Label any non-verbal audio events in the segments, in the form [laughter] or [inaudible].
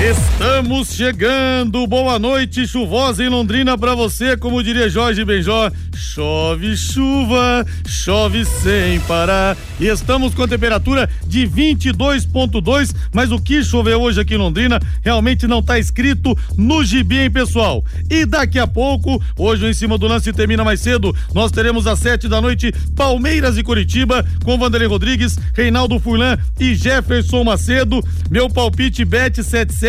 Estamos chegando. Boa noite, chuvosa em Londrina para você, como diria Jorge Benjó. Chove chuva, chove sem parar. E estamos com a temperatura de 22.2, mas o que choveu hoje aqui em Londrina realmente não está escrito no gibi, hein, pessoal? E daqui a pouco, hoje em cima do lance termina mais cedo, nós teremos às sete da noite Palmeiras e Curitiba com Vanderlei Rodrigues, Reinaldo Furlan e Jefferson Macedo. Meu palpite bet 77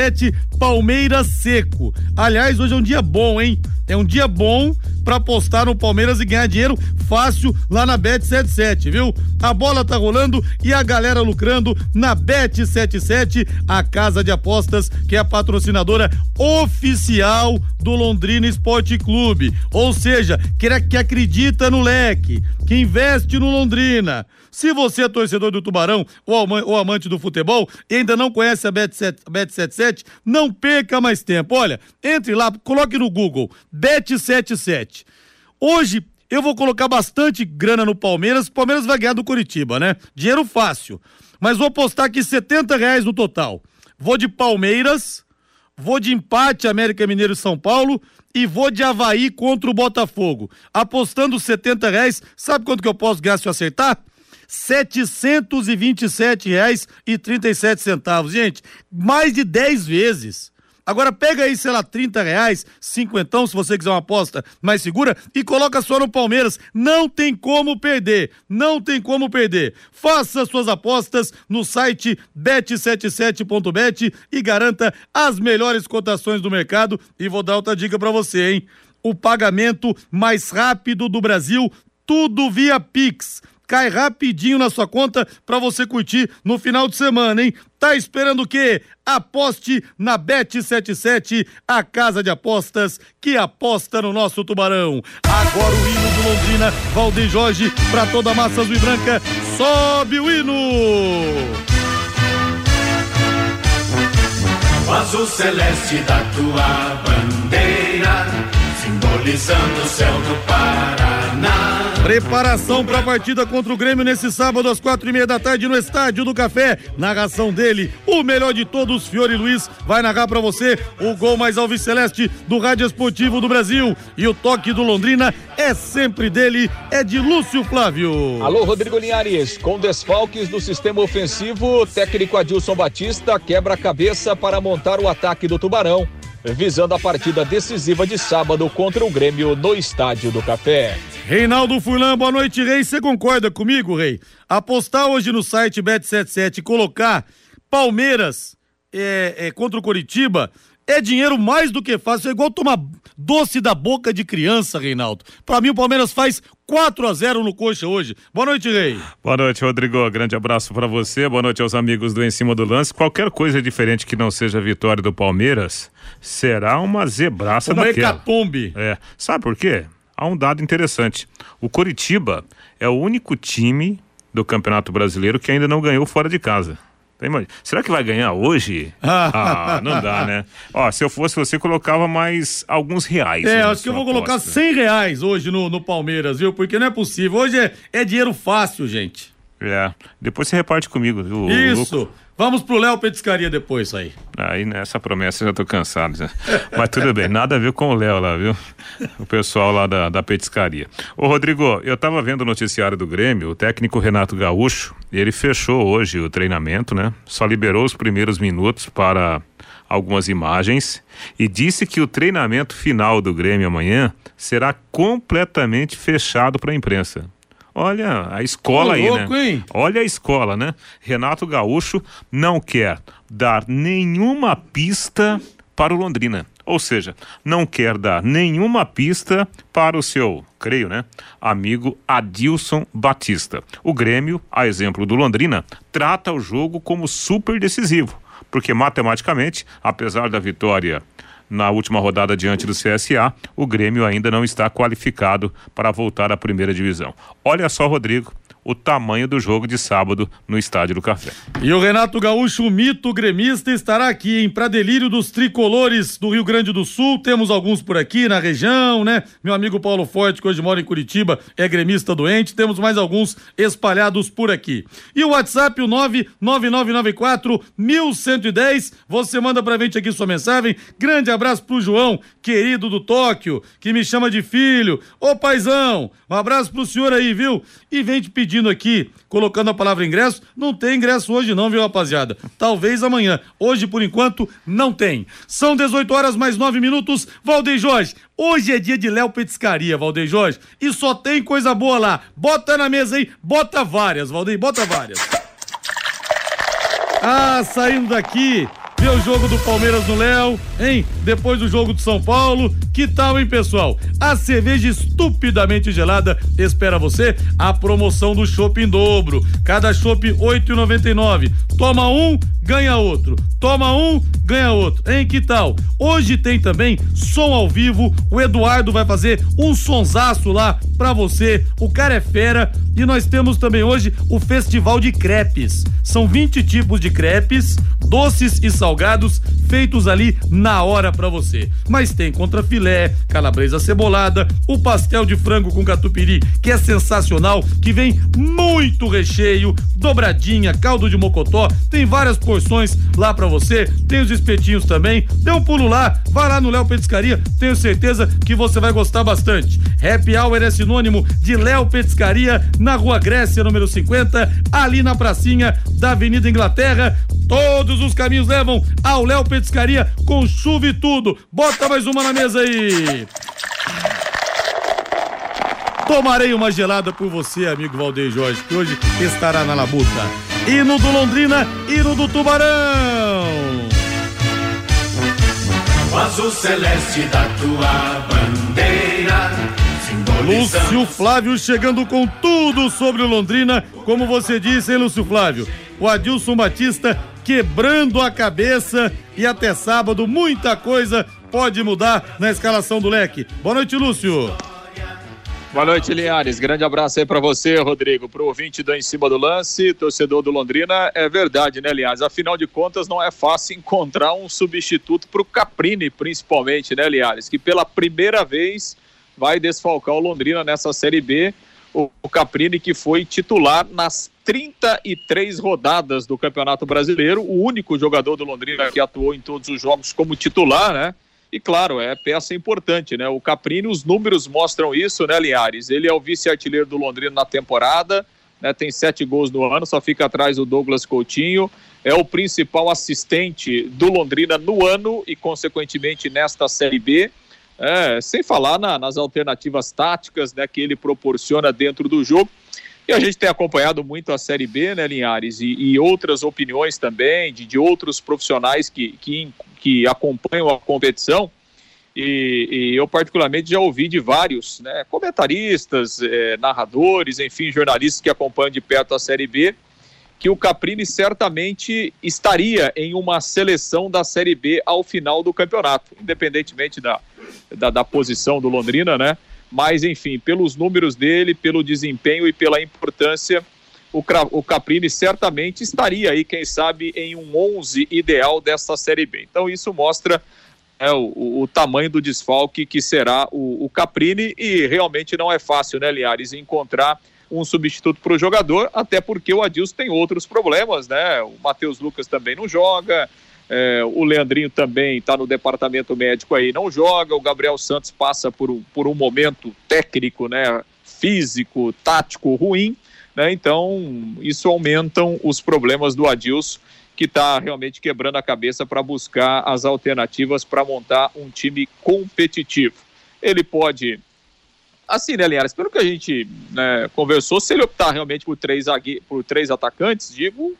Palmeiras seco. Aliás, hoje é um dia bom, hein? É um dia bom para apostar no Palmeiras e ganhar dinheiro fácil lá na Bet77, viu? A bola tá rolando e a galera lucrando na Bet77, a casa de apostas que é a patrocinadora oficial do Londrina Esporte Clube. Ou seja, que, que acredita no leque, que investe no Londrina. Se você é torcedor do Tubarão ou amante do futebol e ainda não conhece a Bet77, não perca mais tempo. Olha, entre lá, coloque no Google Bet77. Hoje eu vou colocar bastante grana no Palmeiras. O Palmeiras vai ganhar do Curitiba, né? Dinheiro fácil. Mas vou apostar aqui 70 reais no total. Vou de Palmeiras, vou de empate América Mineiro e São Paulo e vou de Havaí contra o Botafogo. Apostando 70 reais, sabe quanto que eu posso ganhar se eu acertar? R$ reais e 37 centavos. Gente, mais de 10 vezes. Agora pega aí, sei lá, 30 reais, cinquentão, se você quiser uma aposta mais segura, e coloca só no Palmeiras. Não tem como perder. Não tem como perder. Faça suas apostas no site bet77.bet e garanta as melhores cotações do mercado. E vou dar outra dica para você, hein? O pagamento mais rápido do Brasil, tudo via Pix cai rapidinho na sua conta para você curtir no final de semana, hein? Tá esperando o quê? Aposte na Bet77, a casa de apostas que aposta no nosso tubarão. Agora o hino do Londrina, Valdeir Jorge, para toda a massa azul e branca, sobe o hino! O azul celeste da tua bandeira, simbolizando o céu do Paraná Preparação para a partida contra o Grêmio nesse sábado às quatro e meia da tarde no Estádio do Café. Narração dele, o melhor de todos, Fiore Luiz, vai narrar para você o gol mais alviceleste do Rádio Esportivo do Brasil. E o toque do Londrina é sempre dele, é de Lúcio Flávio. Alô, Rodrigo Linhares. Com desfalques do sistema ofensivo, técnico Adilson Batista quebra a cabeça para montar o ataque do Tubarão visando a partida decisiva de sábado contra o Grêmio no Estádio do Café. Reinaldo Furlan, boa noite, Rei. Você concorda comigo, Rei? Apostar hoje no site Bet77 e colocar Palmeiras é, é, contra o Coritiba é dinheiro mais do que fácil. É igual tomar doce da boca de criança, Reinaldo. Para mim, o Palmeiras faz 4 a 0 no Coxa hoje. Boa noite, Rei. Boa noite, Rodrigo. Grande abraço para você. Boa noite aos amigos do Em Cima do Lance. Qualquer coisa diferente que não seja a vitória do Palmeiras será uma zebraça uma daquela. hecatombe. É. Sabe por quê? há um dado interessante. O Coritiba é o único time do Campeonato Brasileiro que ainda não ganhou fora de casa. Será que vai ganhar hoje? ah, não dá, né? Ó, se eu fosse você, colocava mais alguns reais. É, acho que eu vou aposta. colocar 100 reais hoje no, no Palmeiras, viu? Porque não é possível. Hoje é, é dinheiro fácil, gente. É. Depois você reparte comigo. O, Isso. O Vamos pro Léo Petiscaria depois aí. Aí nessa promessa eu já tô cansado. Já. Mas tudo bem, nada a ver com o Léo lá, viu? O pessoal lá da, da Petiscaria. Ô Rodrigo, eu tava vendo o noticiário do Grêmio, o técnico Renato Gaúcho, ele fechou hoje o treinamento, né? Só liberou os primeiros minutos para algumas imagens e disse que o treinamento final do Grêmio amanhã será completamente fechado para a imprensa. Olha a escola aí, louco, né? Hein? Olha a escola, né? Renato Gaúcho não quer dar nenhuma pista para o Londrina. Ou seja, não quer dar nenhuma pista para o seu, creio, né, amigo Adilson Batista. O Grêmio, a exemplo do Londrina, trata o jogo como super decisivo, porque matematicamente, apesar da vitória na última rodada diante do CSA, o Grêmio ainda não está qualificado para voltar à primeira divisão. Olha só, Rodrigo, o tamanho do jogo de sábado no Estádio do Café. E o Renato Gaúcho, o mito gremista, estará aqui em Pra Delírio dos Tricolores do Rio Grande do Sul. Temos alguns por aqui na região, né? Meu amigo Paulo Forte, que hoje mora em Curitiba, é gremista doente. Temos mais alguns espalhados por aqui. E o WhatsApp, o 99994 1110. Você manda pra gente aqui sua mensagem. Grande abraço pro João, querido do Tóquio, que me chama de filho. Ô paizão, um abraço pro senhor aí, viu? E vem te pedindo aqui, colocando a palavra ingresso. Não tem ingresso hoje, não, viu, rapaziada? Talvez amanhã. Hoje, por enquanto, não tem. São 18 horas mais 9 minutos. Valdeir Jorge, hoje é dia de Léo Petiscaria, Valdeir Jorge. E só tem coisa boa lá. Bota na mesa aí, bota várias, Valdeir, bota várias. Ah, saindo daqui, ver o jogo do Palmeiras no Léo, hein? Depois do jogo do São Paulo. Que tal, hein, pessoal? A cerveja estupidamente gelada espera você. A promoção do chopp em dobro. Cada chopp R$ 8,99. Toma um, ganha outro. Toma um, ganha outro. Hein, que tal? Hoje tem também som ao vivo. O Eduardo vai fazer um sonsaço lá pra você. O cara é fera. E nós temos também hoje o Festival de Crepes. São 20 tipos de crepes, doces e salgados, feitos ali na hora pra você. Mas tem contrafilé, calabresa cebolada, o pastel de frango com catupiry, que é sensacional, que vem muito recheio, dobradinha, caldo de mocotó, tem várias porções lá pra você, tem os espetinhos também. Dê um pulo lá, vai lá no Léo Petiscaria, tenho certeza que você vai gostar bastante. Happy Hour é sinônimo de Léo Petiscaria na Rua Grécia, número 50, ali na pracinha da Avenida Inglaterra. Todos os caminhos levam ao Léo Petiscaria com chuva e tudo. Bota mais uma na mesa aí. Tomarei uma gelada por você, amigo Valdeir Jorge, que hoje estará na labuta. Hino do Londrina, hino do Tubarão. O azul celeste da tua bandeira, Lúcio Flávio chegando com tudo sobre o Londrina, como você disse, hein, Lúcio Flávio? O Adilson Batista quebrando a cabeça e até sábado muita coisa pode mudar na escalação do leque. Boa noite, Lúcio. Boa noite, Linhares. Grande abraço aí pra você, Rodrigo. Pro ouvinte do Em Cima do Lance, torcedor do Londrina, é verdade, né, Linhares? Afinal de contas, não é fácil encontrar um substituto pro Caprini, principalmente, né, Linhares? Que pela primeira vez vai desfalcar o Londrina nessa Série B. O, o Caprini que foi titular nas 33 rodadas do Campeonato Brasileiro, o único jogador do Londrina que atuou em todos os jogos como titular, né? E claro, é peça importante, né? O Caprini, os números mostram isso, né, Linhares? Ele é o vice-artilheiro do Londrina na temporada, né? Tem sete gols no ano, só fica atrás do Douglas Coutinho. É o principal assistente do Londrina no ano e, consequentemente, nesta Série B. É, sem falar na- nas alternativas táticas né, que ele proporciona dentro do jogo. E a gente tem acompanhado muito a Série B, né, Linhares, e, e outras opiniões também de, de outros profissionais que, que, que acompanham a competição. E, e eu, particularmente, já ouvi de vários né, comentaristas, eh, narradores, enfim, jornalistas que acompanham de perto a Série B, que o Caprini certamente estaria em uma seleção da Série B ao final do campeonato, independentemente da, da, da posição do Londrina, né? Mas, enfim, pelos números dele, pelo desempenho e pela importância, o, o Caprini certamente estaria aí, quem sabe, em um 11 ideal desta Série B. Então, isso mostra é, o, o- o tamanho do desfalque que será o, o Caprini e realmente não é fácil, né, Liares, encontrar um substituto para o jogador, até porque o Adilson tem outros problemas, né? O Matheus Lucas também não joga, é, o Leandrinho também está no departamento médico aí, não joga, o Gabriel Santos passa por um, por um momento técnico, né? Físico, tático ruim, né? Então, isso aumentam os problemas do Adilson que está realmente quebrando a cabeça para buscar as alternativas para montar um time competitivo. Ele pode, assim, né, Linhares, pelo que a gente né, conversou, se ele optar realmente por três, por três atacantes, digo,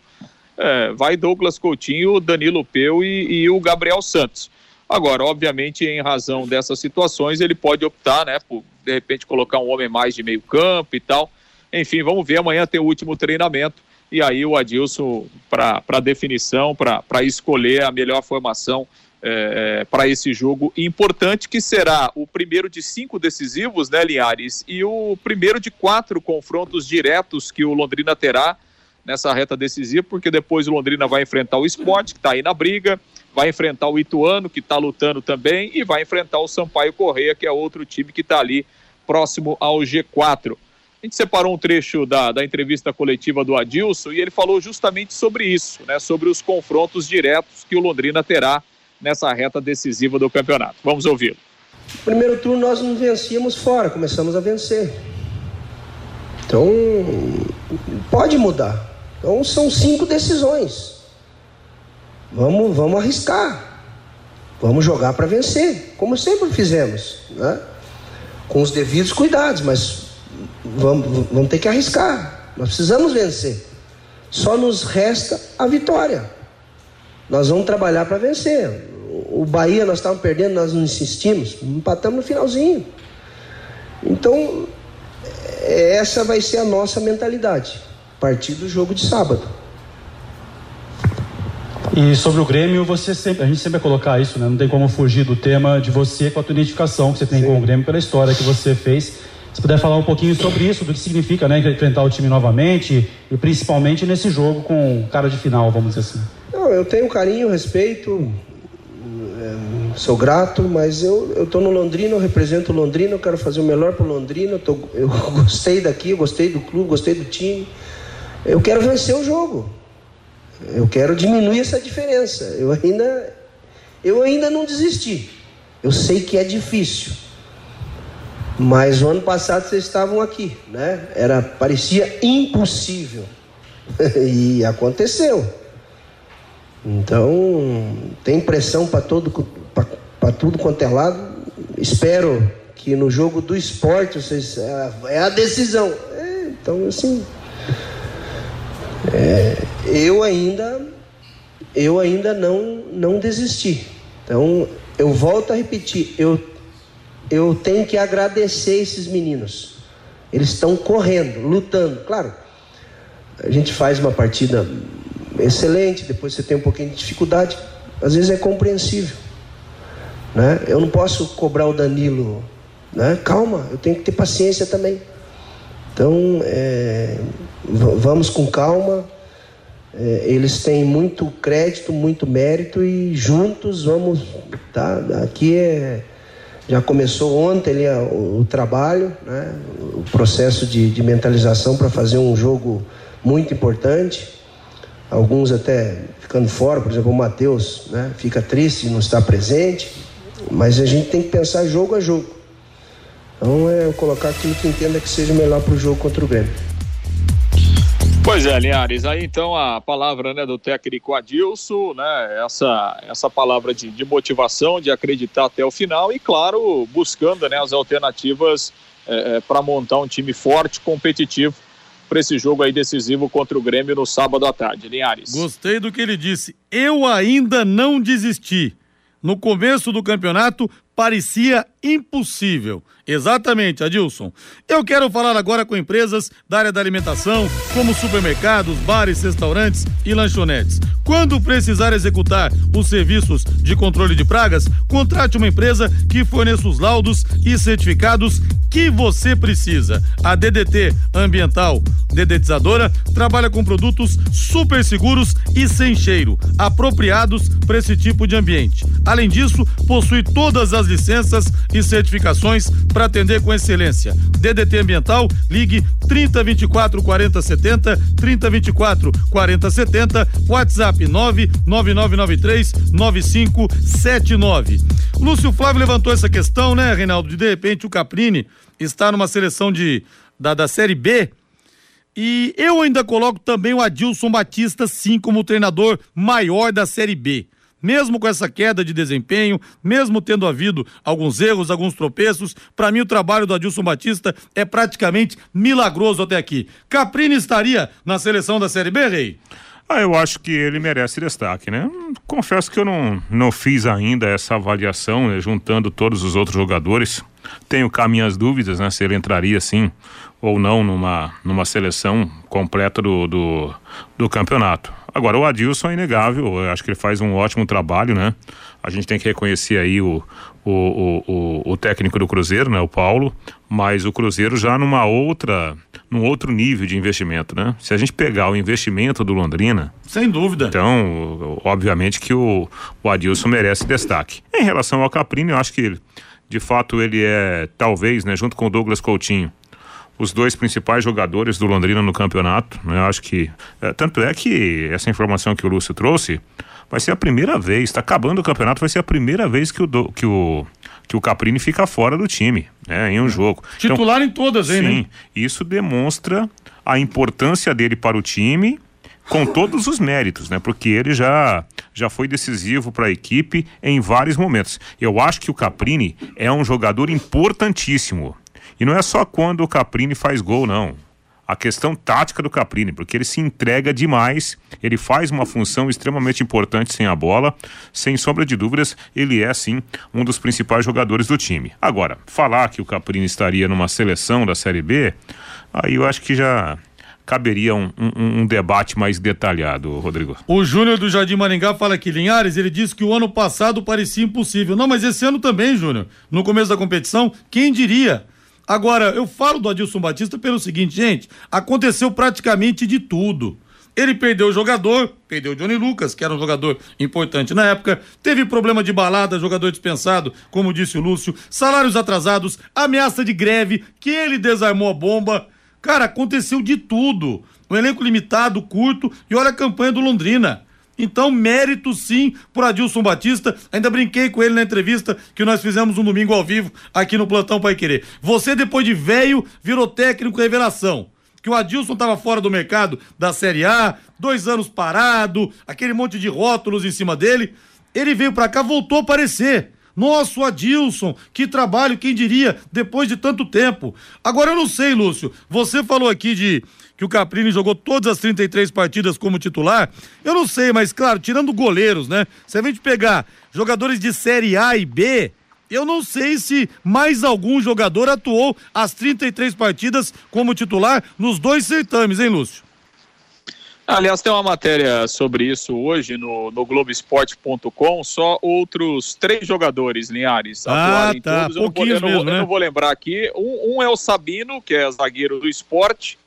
é, vai Douglas Coutinho, Danilo Peu e, e o Gabriel Santos. Agora, obviamente, em razão dessas situações, ele pode optar, né, por de repente colocar um homem mais de meio campo e tal. Enfim, vamos ver. Amanhã tem o último treinamento e aí o Adilson para definição, para escolher a melhor formação é, é para esse jogo importante, que será o primeiro de cinco decisivos, né, Linhares? E o primeiro de quatro confrontos diretos que o Londrina terá nessa reta decisiva, porque depois o Londrina vai enfrentar o esporte, que está aí na briga, vai enfrentar o Ituano, que está lutando também, e vai enfrentar o Sampaio Correia, que é outro time que está ali próximo ao G4. A gente separou um trecho da, da entrevista coletiva do Adilson e ele falou justamente sobre isso, né, sobre os confrontos diretos que o Londrina terá nessa reta decisiva do campeonato. Vamos ouvi-lo. Primeiro turno nós não vencíamos fora, começamos a vencer. Então, pode mudar. Então, são cinco decisões. Vamos, vamos arriscar. Vamos jogar para vencer, como sempre fizemos, né? com os devidos cuidados, mas vamos, vamos ter que arriscar. Nós precisamos vencer. Só nos resta a vitória. Nós vamos trabalhar para vencer. O Bahia nós estávamos perdendo, nós não insistimos, empatamos no finalzinho. Então, essa vai ser a nossa mentalidade, partir do jogo de sábado. E sobre o Grêmio, você sempre, a gente sempre vai colocar isso, né? Não tem como fugir do tema de você com a tua identificação que você tem Sim. com o Grêmio pela história que você fez. Se puder falar um pouquinho sobre isso, do que significa, né, enfrentar o time novamente e principalmente nesse jogo com cara de final, vamos dizer assim. Não, eu tenho carinho, respeito, é, sou grato, mas eu eu tô no Londrina, eu represento o Londrina, eu quero fazer o melhor para o Londrina. Eu, tô, eu [laughs] gostei daqui, eu gostei do clube, gostei do time. Eu quero vencer o jogo. Eu quero diminuir essa diferença. Eu ainda, eu ainda não desisti. Eu sei que é difícil. Mas o ano passado vocês estavam aqui, né? Era parecia impossível. [laughs] e aconteceu. Então, tem pressão para todo para tudo quanto é lado. Espero que no jogo do esporte vocês é, é a decisão. É, então, assim, é, eu ainda eu ainda não não desisti. Então eu volto a repetir, eu eu tenho que agradecer esses meninos. Eles estão correndo, lutando. Claro, a gente faz uma partida excelente, depois você tem um pouquinho de dificuldade, às vezes é compreensível. Né? Eu não posso cobrar o Danilo, né? calma, eu tenho que ter paciência também. Então, é, vamos com calma. É, eles têm muito crédito, muito mérito e juntos vamos. Tá? Aqui é, já começou ontem ali, o, o trabalho, né? o processo de, de mentalização para fazer um jogo muito importante. Alguns até ficando fora, por exemplo, o Matheus né? fica triste não estar presente, mas a gente tem que pensar jogo a jogo. Então é colocar aquilo que entenda que seja melhor para o jogo contra o Grêmio. Pois é, Linhares, aí então a palavra né, do técnico Adilson, né, essa, essa palavra de, de motivação, de acreditar até o final e, claro, buscando né, as alternativas é, é, para montar um time forte, competitivo para esse jogo aí decisivo contra o Grêmio no sábado à tarde. Linhares. Gostei do que ele disse. Eu ainda não desisti. No começo do campeonato parecia impossível. Exatamente, Adilson. Eu quero falar agora com empresas da área da alimentação, como supermercados, bares, restaurantes e lanchonetes. Quando precisar executar os serviços de controle de pragas, contrate uma empresa que forneça os laudos e certificados que você precisa. A DDT Ambiental Dedetizadora trabalha com produtos super seguros e sem cheiro, apropriados para esse tipo de ambiente. Além disso, possui todas as licenças e certificações para atender com excelência. DDT Ambiental, ligue 3024 4070, 3024 4070, WhatsApp 99993 9579. Lúcio Flávio levantou essa questão, né, Reinaldo? De, de repente o Caprini está numa seleção de, da, da Série B. E eu ainda coloco também o Adilson Batista, sim, como treinador maior da Série B mesmo com essa queda de desempenho, mesmo tendo havido alguns erros, alguns tropeços, para mim o trabalho do Adilson Batista é praticamente milagroso até aqui. Caprini estaria na seleção da Série B, Rei? Ah, eu acho que ele merece destaque, né? Confesso que eu não, não fiz ainda essa avaliação, né, juntando todos os outros jogadores. Tenho cá minhas dúvidas, né? Se ele entraria sim ou não numa, numa seleção completa do, do, do campeonato. Agora, o Adilson é inegável, eu acho que ele faz um ótimo trabalho, né? A gente tem que reconhecer aí o, o, o, o, o técnico do Cruzeiro, né? O Paulo, mas o Cruzeiro já numa outra, num outro nível de investimento, né? Se a gente pegar o investimento do Londrina. Sem dúvida. Então, obviamente que o, o Adilson merece destaque. Em relação ao Caprini, eu acho que de fato ele é, talvez, né, junto com o Douglas Coutinho, os dois principais jogadores do Londrina no campeonato. Né? Eu acho que. É, tanto é que essa informação que o Lúcio trouxe vai ser a primeira vez, está acabando o campeonato, vai ser a primeira vez que o, do, que o, que o Caprini fica fora do time, né, em um jogo. Titular então, em todas, hein? Sim, né? isso demonstra a importância dele para o time com todos os méritos, né? Porque ele já já foi decisivo para a equipe em vários momentos. Eu acho que o Caprini é um jogador importantíssimo. E não é só quando o Caprini faz gol, não. A questão tática do Caprini, porque ele se entrega demais, ele faz uma função extremamente importante sem a bola, sem sombra de dúvidas, ele é sim um dos principais jogadores do time. Agora, falar que o Caprini estaria numa seleção da Série B, aí eu acho que já caberia um, um, um, debate mais detalhado, Rodrigo. O Júnior do Jardim Maringá fala que Linhares, ele disse que o ano passado parecia impossível. Não, mas esse ano também, Júnior. No começo da competição, quem diria? Agora, eu falo do Adilson Batista pelo seguinte, gente, aconteceu praticamente de tudo. Ele perdeu o jogador, perdeu o Johnny Lucas, que era um jogador importante na época, teve problema de balada, jogador dispensado, como disse o Lúcio, salários atrasados, ameaça de greve, que ele desarmou a bomba. Cara, aconteceu de tudo. Um elenco limitado, curto, e olha a campanha do Londrina. Então, mérito sim por Adilson Batista. Ainda brinquei com ele na entrevista que nós fizemos um domingo ao vivo aqui no Plantão Pai Querer. Você, depois de velho, virou técnico revelação. Que o Adilson estava fora do mercado da Série A, dois anos parado, aquele monte de rótulos em cima dele. Ele veio para cá, voltou a aparecer. Nossa, o Adilson, que trabalho, quem diria, depois de tanto tempo. Agora eu não sei, Lúcio, você falou aqui de que o Caprini jogou todas as 33 partidas como titular. Eu não sei, mas claro, tirando goleiros, né? Se a gente pegar jogadores de Série A e B, eu não sei se mais algum jogador atuou as 33 partidas como titular nos dois certames, hein, Lúcio? Aliás, tem uma matéria sobre isso hoje no, no Globoesporte.com. Só outros três jogadores, Linhares, ah, tá. todos. Eu não, vou, eu, não mesmo, né? eu não vou lembrar aqui. Um, um, é o Sabino, que é zagueiro do esporte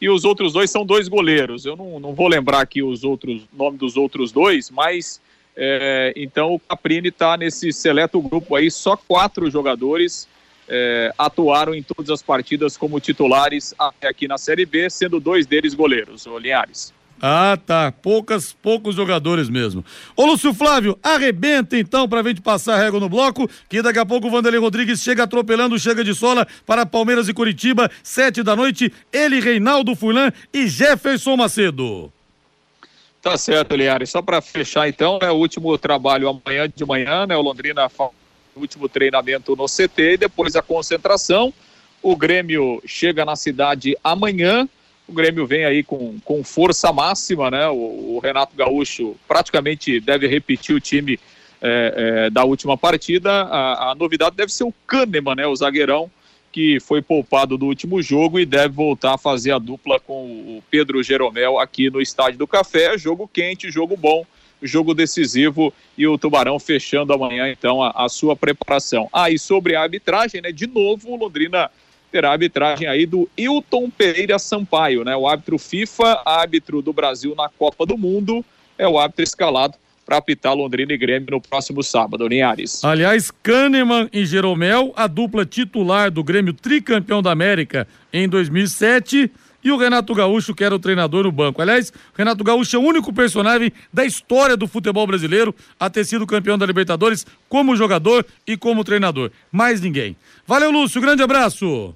e os outros dois são dois goleiros. Eu não, não vou lembrar aqui os outros nome dos outros dois, mas é, então o Caprini está nesse seleto grupo aí, só quatro jogadores é, atuaram em todas as partidas como titulares até aqui na Série B, sendo dois deles goleiros, o Linhares. Ah, tá. Poucas, poucos jogadores mesmo. Ô, Lúcio Flávio, arrebenta então pra gente passar a régua no bloco, que daqui a pouco o Vanderlei Rodrigues chega atropelando, chega de sola para Palmeiras e Curitiba, sete da noite, ele, Reinaldo Furlan e Jefferson Macedo. Tá certo, Liari. Só para fechar então, é o último trabalho amanhã de manhã, né? O Londrina o último treinamento no CT e depois a concentração. O Grêmio chega na cidade amanhã o Grêmio vem aí com, com força máxima, né? O, o Renato Gaúcho praticamente deve repetir o time é, é, da última partida. A, a, novidade deve ser o Kahneman, né? O zagueirão que foi poupado do último jogo e deve voltar a fazer a dupla com o Pedro Jeromel aqui no Estádio do Café. Jogo quente, jogo bom, jogo decisivo e o Tubarão fechando amanhã então a, a sua preparação. Ah, e sobre a arbitragem, né? De novo, o Londrina terá a arbitragem aí do Hilton Pereira Sampaio, né? O árbitro FIFA, árbitro do Brasil na Copa do Mundo, é o árbitro escalado para apitar Londrina e Grêmio no próximo sábado, Linhares. Aliás, Kahneman e Jeromel, a dupla titular do Grêmio tricampeão da América em 2007 e o Renato Gaúcho, que era o treinador no banco. Aliás, Renato Gaúcho é o único personagem da história do futebol brasileiro a ter sido campeão da Libertadores como jogador e como treinador. Mais ninguém. Valeu, Lúcio. Grande abraço.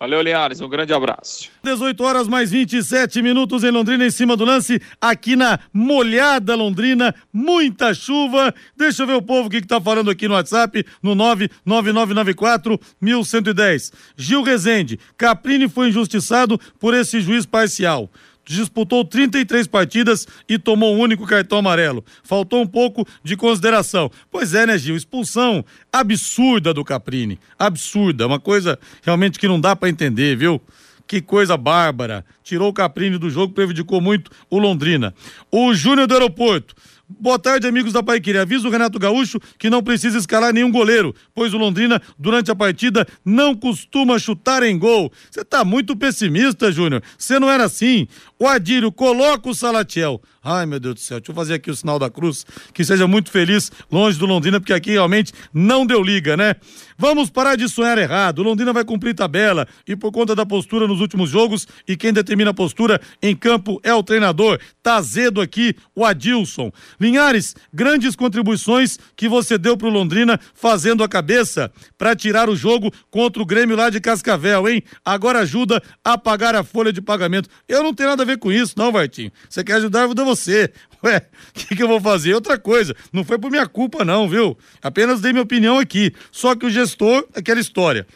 Valeu, Linhares, um grande abraço. 18 horas mais 27 minutos em Londrina, em cima do lance, aqui na molhada Londrina, muita chuva. Deixa eu ver o povo que, que tá falando aqui no WhatsApp, no 99994 1110. Gil Rezende, Caprini foi injustiçado por esse juiz parcial disputou 33 partidas e tomou um único cartão amarelo. Faltou um pouco de consideração. Pois é, né, Gil? Expulsão absurda do Caprini. Absurda. Uma coisa realmente que não dá para entender, viu? Que coisa bárbara. Tirou o Caprini do jogo, prejudicou muito o Londrina. O Júnior do Aeroporto. Boa tarde, amigos da Paiqueria. Avisa o Renato Gaúcho que não precisa escalar nenhum goleiro, pois o Londrina, durante a partida, não costuma chutar em gol. Você tá muito pessimista, Júnior. Você não era assim. O Adílio, coloca o Salatiel. Ai, meu Deus do céu, deixa eu fazer aqui o sinal da cruz. Que seja muito feliz longe do Londrina, porque aqui realmente não deu liga, né? Vamos parar de sonhar errado. Londrina vai cumprir tabela e por conta da postura nos últimos jogos e quem determina a postura em campo é o treinador. Tá azedo aqui o Adilson. Linhares, grandes contribuições que você deu pro Londrina fazendo a cabeça para tirar o jogo contra o Grêmio lá de Cascavel, hein? Agora ajuda a pagar a folha de pagamento. Eu não tenho nada a ver com isso, não, Vartinho. Você quer ajudar, ajuda você. [laughs] Ué, o que, que eu vou fazer? Outra coisa. Não foi por minha culpa, não, viu? Apenas dei minha opinião aqui. Só que o gestor, aquela história.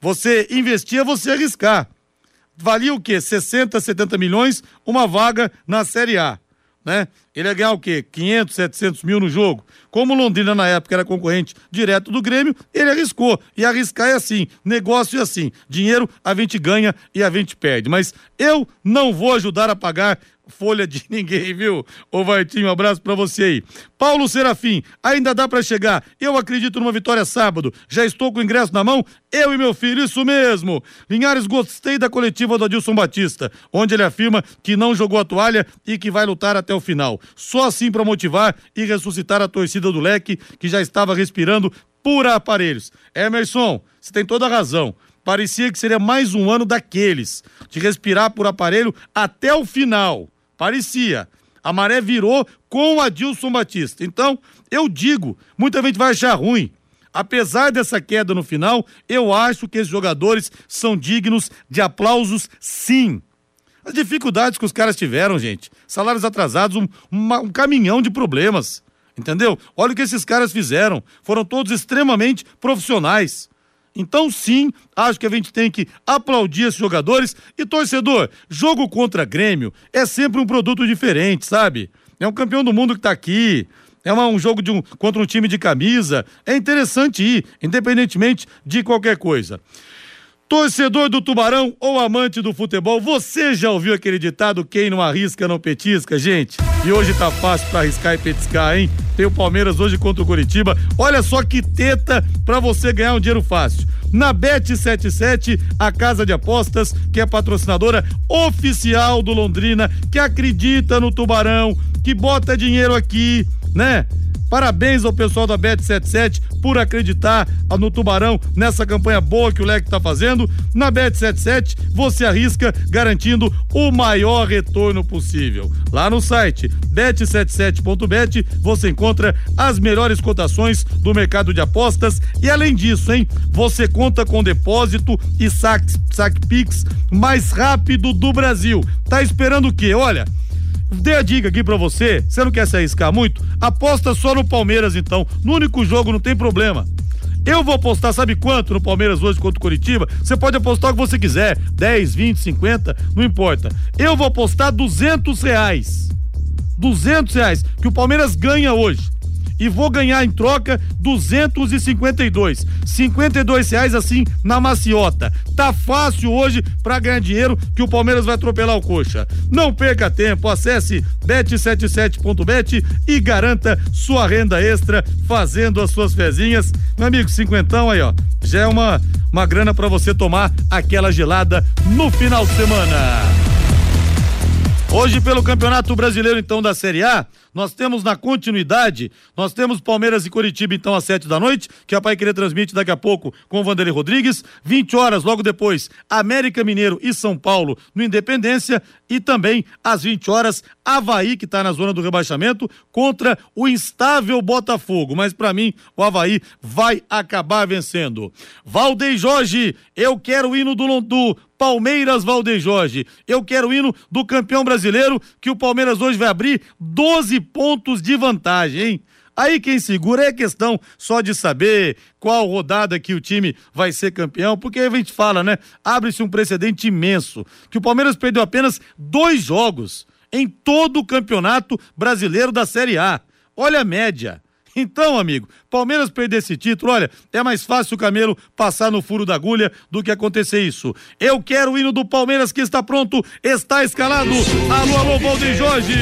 Você investia, você arriscar. Valia o quê? 60, 70 milhões, uma vaga na Série A. Né? Ele ia ganhar o quê? 500, 700 mil no jogo. Como Londrina na época era concorrente direto do Grêmio, ele arriscou. E arriscar é assim, negócio é assim. Dinheiro a gente ganha e a gente perde. Mas eu não vou ajudar a pagar folha de [laughs] ninguém, viu? Ô Vartinho, um abraço pra você aí. Paulo Serafim, ainda dá para chegar. Eu acredito numa vitória sábado. Já estou com o ingresso na mão, eu e meu filho, isso mesmo. Linhares, gostei da coletiva do Adilson Batista, onde ele afirma que não jogou a toalha e que vai lutar até o final. Só assim para motivar e ressuscitar a torcida do Leque, que já estava respirando por aparelhos. Emerson, você tem toda a razão. Parecia que seria mais um ano daqueles, de respirar por aparelho até o final. Parecia. A maré virou com o Adilson Batista. Então, eu digo, muita gente vai achar ruim. Apesar dessa queda no final, eu acho que esses jogadores são dignos de aplausos, sim. As dificuldades que os caras tiveram, gente. Salários atrasados, um, uma, um caminhão de problemas. Entendeu? Olha o que esses caras fizeram. Foram todos extremamente profissionais. Então, sim, acho que a gente tem que aplaudir esses jogadores. E, torcedor, jogo contra Grêmio é sempre um produto diferente, sabe? É um campeão do mundo que tá aqui. É um jogo de um, contra um time de camisa. É interessante ir, independentemente de qualquer coisa. Torcedor do Tubarão ou amante do futebol, você já ouviu aquele ditado quem não arrisca não petisca, gente? E hoje tá fácil para arriscar e petiscar, hein? Tem o Palmeiras hoje contra o Curitiba. Olha só que teta para você ganhar um dinheiro fácil. Na Bet77, a casa de apostas, que é patrocinadora oficial do Londrina, que acredita no Tubarão, que bota dinheiro aqui, né? Parabéns ao pessoal da Bet77 por acreditar no Tubarão nessa campanha boa que o Leque está fazendo. Na Bet77 você arrisca garantindo o maior retorno possível. Lá no site bet77.bet você encontra as melhores cotações do mercado de apostas e além disso, hein, você conta com depósito e saque, saque Pix mais rápido do Brasil. Tá esperando o quê? Olha, Dê a dica aqui pra você, você não quer se arriscar muito? Aposta só no Palmeiras então. No único jogo não tem problema. Eu vou apostar, sabe quanto no Palmeiras hoje contra o Curitiba? Você pode apostar o que você quiser, 10, 20, 50, não importa. Eu vou apostar 200 reais. 200 reais que o Palmeiras ganha hoje e vou ganhar em troca 252. 52 reais assim na maciota. Tá fácil hoje para ganhar dinheiro que o Palmeiras vai atropelar o coxa. Não perca tempo, acesse bet77.bet e garanta sua renda extra fazendo as suas fezinhas. Meu amigo, cinquentão aí, ó. Já é uma, uma grana para você tomar aquela gelada no final de semana. Hoje, pelo Campeonato Brasileiro, então, da Série A, nós temos na continuidade, nós temos Palmeiras e Curitiba, então, às sete da noite, que a Pai Querer transmite daqui a pouco com o Vanderlei Rodrigues. 20 horas, logo depois, América Mineiro e São Paulo no Independência. E também, às 20 horas, Havaí, que está na zona do rebaixamento, contra o instável Botafogo. Mas, para mim, o Havaí vai acabar vencendo. Valdei Jorge, eu quero o hino do, do Palmeiras Valdeir Jorge. Eu quero o hino do campeão brasileiro, que o Palmeiras hoje vai abrir 12 pontos de vantagem, hein? Aí quem segura é questão só de saber qual rodada que o time vai ser campeão, porque a gente fala, né? Abre-se um precedente imenso, que o Palmeiras perdeu apenas dois jogos em todo o campeonato brasileiro da Série A. Olha a média. Então, amigo, Palmeiras perder esse título, olha, é mais fácil o Camelo passar no furo da agulha do que acontecer isso. Eu quero o hino do Palmeiras que está pronto, está escalado. Alô, alô, Valdir Jorge.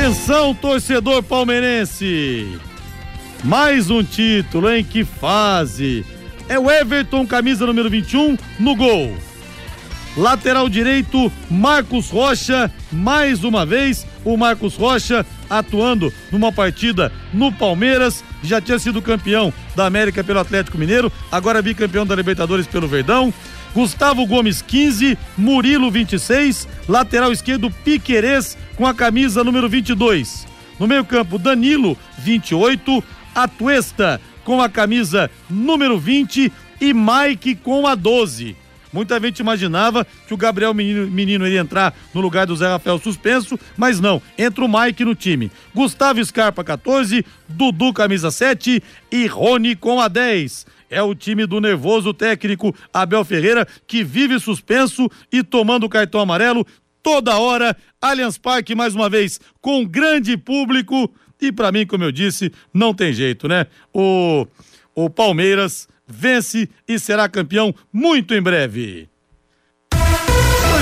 Atenção, torcedor palmeirense! Mais um título, em que fase? É o Everton, camisa número 21, no gol. Lateral direito, Marcos Rocha, mais uma vez, o Marcos Rocha atuando numa partida no Palmeiras, já tinha sido campeão da América pelo Atlético Mineiro, agora bicampeão da Libertadores pelo Verdão. Gustavo Gomes 15, Murilo 26, lateral esquerdo Piquerez com a camisa número 22. No meio-campo Danilo 28, Atuesta com a camisa número 20 e Mike com a 12. Muita gente imaginava que o Gabriel Menino, Menino iria entrar no lugar do Zé Rafael suspenso, mas não. Entra o Mike no time. Gustavo Scarpa, 14, Dudu, camisa 7 e Rony com a 10. É o time do nervoso técnico Abel Ferreira, que vive suspenso e tomando cartão amarelo toda hora. Allianz Parque, mais uma vez, com grande público. E para mim, como eu disse, não tem jeito, né? O, o Palmeiras vence e será campeão muito em breve.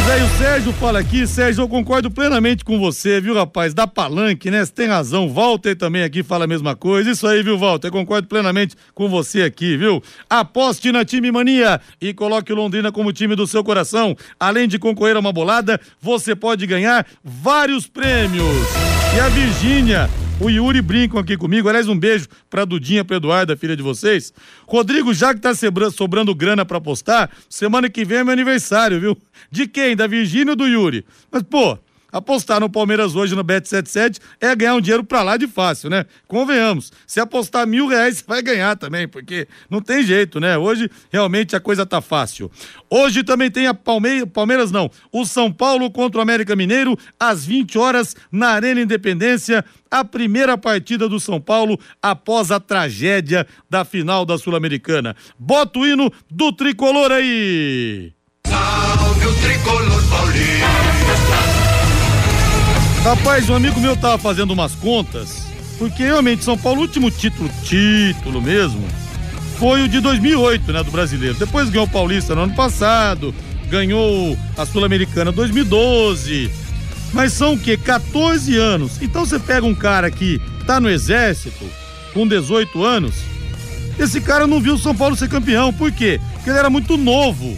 E o Sérgio fala aqui, Sérgio, eu concordo plenamente com você, viu, rapaz? Da palanque, né? Você tem razão. Walter também aqui fala a mesma coisa. Isso aí, viu, Walter? Eu concordo plenamente com você aqui, viu? Aposte na Time Mania e coloque o Londrina como time do seu coração. Além de concorrer a uma bolada, você pode ganhar vários prêmios. E a Virgínia o Yuri brincam aqui comigo. Aliás, um beijo pra Dudinha, pra a filha de vocês. Rodrigo, já que tá sobrando grana pra apostar, semana que vem é meu aniversário, viu? De quem? Da Virgínia ou do Yuri? Mas, pô, Apostar no Palmeiras hoje no Bet77 é ganhar um dinheiro pra lá de fácil, né? Convenhamos. Se apostar mil reais, você vai ganhar também, porque não tem jeito, né? Hoje realmente a coisa tá fácil. Hoje também tem a Palmeiras, Palmeiras não, o São Paulo contra o América Mineiro, às 20 horas, na Arena Independência. A primeira partida do São Paulo após a tragédia da final da Sul-Americana. Bota o hino do tricolor aí! Salve o tricolor paulista! Rapaz, um amigo meu tava fazendo umas contas, porque realmente São Paulo, o último título, título mesmo, foi o de 2008, né, do brasileiro. Depois ganhou o Paulista no ano passado, ganhou a Sul-Americana 2012. Mas são o quê? 14 anos. Então você pega um cara que tá no exército, com 18 anos, esse cara não viu o São Paulo ser campeão. Por quê? Porque ele era muito novo,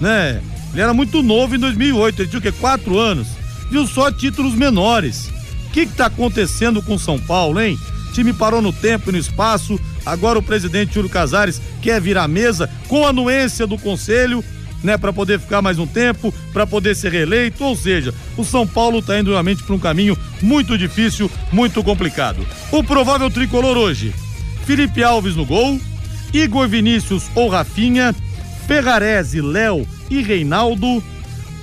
né? Ele era muito novo em 2008, ele tinha o quê? 4 anos viu só títulos menores. O que está acontecendo com São Paulo, hein? O time parou no tempo e no espaço. Agora o presidente Júlio Casares quer virar mesa com a anuência do conselho, né, para poder ficar mais um tempo, para poder ser reeleito. Ou seja, o São Paulo está indo realmente para um caminho muito difícil, muito complicado. O provável tricolor hoje: Felipe Alves no gol, Igor Vinícius ou Rafinha, Ferrarese, Léo e Reinaldo,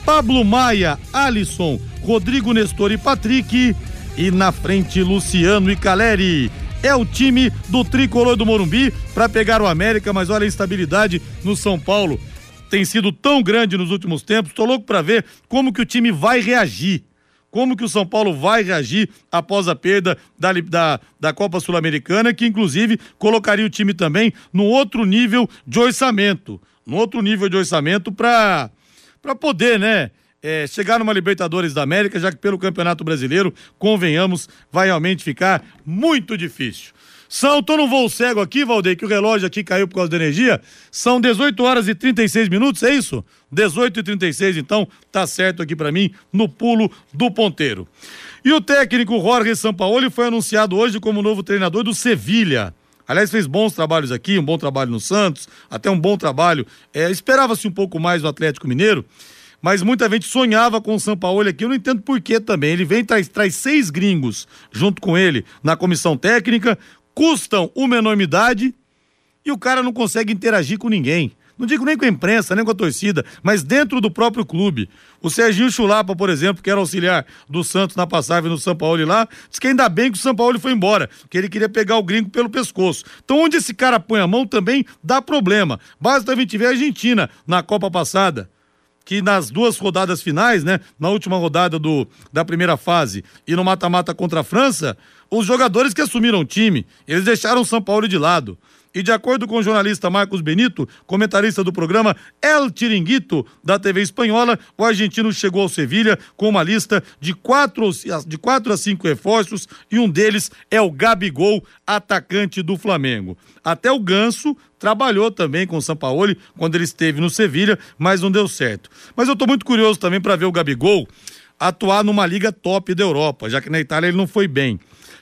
Pablo Maia, Alisson, Rodrigo Nestor e Patrick. E na frente, Luciano e Caleri. É o time do tricolor do Morumbi para pegar o América, mas olha a instabilidade no São Paulo. Tem sido tão grande nos últimos tempos. Tô louco para ver como que o time vai reagir. Como que o São Paulo vai reagir após a perda da, da, da Copa Sul-Americana, que inclusive colocaria o time também no outro nível de orçamento. No outro nível de orçamento para poder, né? É, chegar numa Libertadores da América, já que pelo Campeonato Brasileiro, convenhamos, vai realmente ficar muito difícil. São, tô no voo cego aqui, Valdeir, que o relógio aqui caiu por causa da energia. São 18 horas e 36 minutos, é isso? 18 e 36, então, tá certo aqui para mim, no pulo do ponteiro. E o técnico Jorge Sampaoli foi anunciado hoje como novo treinador do Sevilha. Aliás, fez bons trabalhos aqui, um bom trabalho no Santos, até um bom trabalho. É, Esperava-se um pouco mais do Atlético Mineiro, mas muita gente sonhava com o São Paulo aqui. Eu não entendo por que também. Ele vem traz, traz seis gringos junto com ele na comissão técnica, custam uma enormidade e o cara não consegue interagir com ninguém. não digo nem com a imprensa, nem com a torcida, mas dentro do próprio clube. O Serginho Chulapa, por exemplo, que era auxiliar do Santos na passagem no São Paulo lá, disse que ainda bem que o São Paulo foi embora, que ele queria pegar o gringo pelo pescoço. Então, onde esse cara põe a mão também dá problema. Basta a gente ver a Argentina na Copa passada que nas duas rodadas finais, né, na última rodada do, da primeira fase e no mata-mata contra a França, os jogadores que assumiram o time, eles deixaram o São Paulo de lado. E de acordo com o jornalista Marcos Benito, comentarista do programa El Tiringuito, da TV espanhola, o argentino chegou ao Sevilha com uma lista de quatro, de quatro a cinco reforços e um deles é o Gabigol, atacante do Flamengo. Até o Ganso trabalhou também com o Sampaoli quando ele esteve no Sevilha, mas não deu certo. Mas eu estou muito curioso também para ver o Gabigol atuar numa liga top da Europa, já que na Itália ele não foi bem.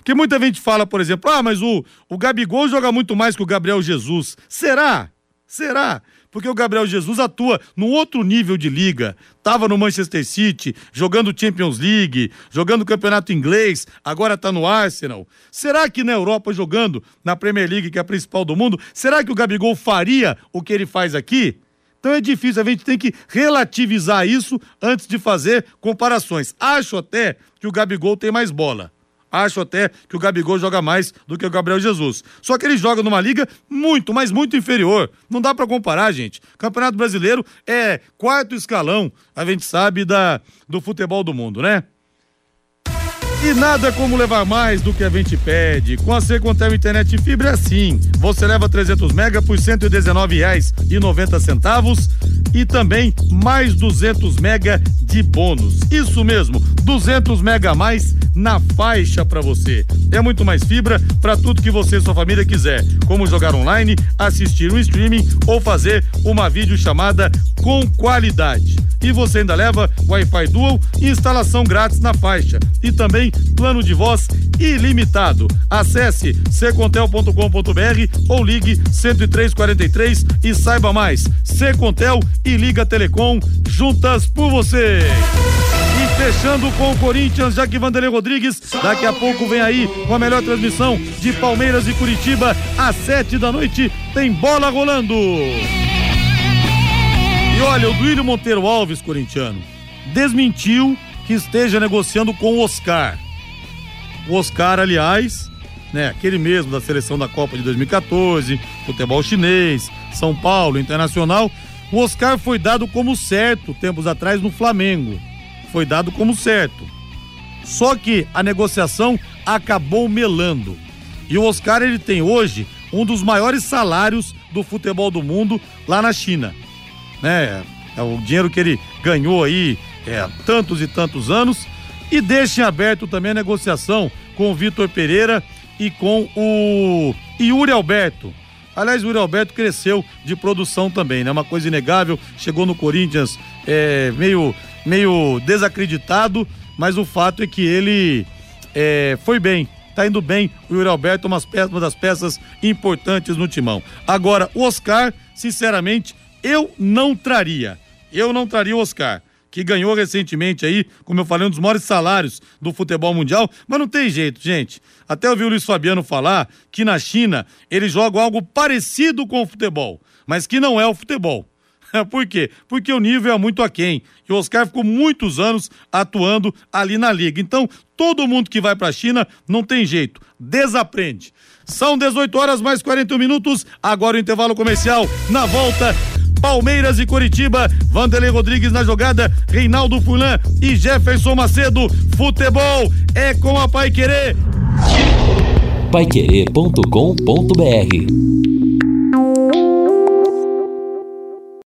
Que muita gente fala, por exemplo, ah, mas o, o Gabigol joga muito mais que o Gabriel Jesus. Será? Será? Porque o Gabriel Jesus atua num outro nível de liga. Tava no Manchester City, jogando Champions League, jogando Campeonato Inglês, agora tá no Arsenal. Será que na Europa, jogando na Premier League, que é a principal do mundo, será que o Gabigol faria o que ele faz aqui? Então é difícil, a gente tem que relativizar isso antes de fazer comparações. Acho até que o Gabigol tem mais bola. Acho até que o Gabigol joga mais do que o Gabriel Jesus. Só que ele joga numa liga muito, mas muito inferior. Não dá para comparar, gente. Campeonato Brasileiro é quarto escalão, a gente sabe da do futebol do mundo, né? E nada como levar mais do que a gente pede. Com a Secontel Internet Fibra é assim. Você leva 300 mega por R$ 119,90 e também mais 200 mega de bônus. Isso mesmo, 200 mega a mais na faixa para você. É muito mais fibra para tudo que você e sua família quiser, como jogar online, assistir um streaming ou fazer uma videochamada com qualidade. E você ainda leva Wi-Fi Dual e instalação grátis na faixa. E também plano de voz ilimitado. Acesse secontel.com.br ou ligue 10343 e saiba mais. Secontel e Liga Telecom juntas por você. E fechando com o Corinthians, já que Vanderlei Rodrigues, daqui a pouco vem aí com a melhor transmissão de Palmeiras e Curitiba, às sete da noite, tem bola rolando. E olha, o Duílio Monteiro Alves, corintiano, desmentiu que esteja negociando com o Oscar. O Oscar, aliás, né, aquele mesmo da seleção da Copa de 2014, futebol chinês, São Paulo, Internacional, o Oscar foi dado como certo tempos atrás no Flamengo. Foi dado como certo. Só que a negociação acabou melando. E o Oscar ele tem hoje um dos maiores salários do futebol do mundo lá na China né? É o dinheiro que ele ganhou aí é, tantos e tantos anos. E deixem aberto também a negociação com o Vitor Pereira e com o Yuri Alberto. Aliás, o Yuri Alberto cresceu de produção também, né? Uma coisa inegável. Chegou no Corinthians é, meio, meio desacreditado, mas o fato é que ele é, foi bem. Tá indo bem o Yuri Alberto, umas peças, uma das peças importantes no timão. Agora, o Oscar, sinceramente, eu não traria. Eu não traria o Oscar, que ganhou recentemente aí, como eu falei, um dos maiores salários do futebol mundial, mas não tem jeito, gente. Até ouvi o Luiz Fabiano falar que na China eles jogam algo parecido com o futebol, mas que não é o futebol. [laughs] Por quê? Porque o nível é muito aquém. E o Oscar ficou muitos anos atuando ali na liga. Então, todo mundo que vai para a China não tem jeito, desaprende. São 18 horas mais 41 minutos. Agora o intervalo comercial. Na volta, Palmeiras e Curitiba, Vanderlei Rodrigues na jogada, Reinaldo Fulan e Jefferson Macedo. Futebol é com a Pai Querer. Paiquerê.com.br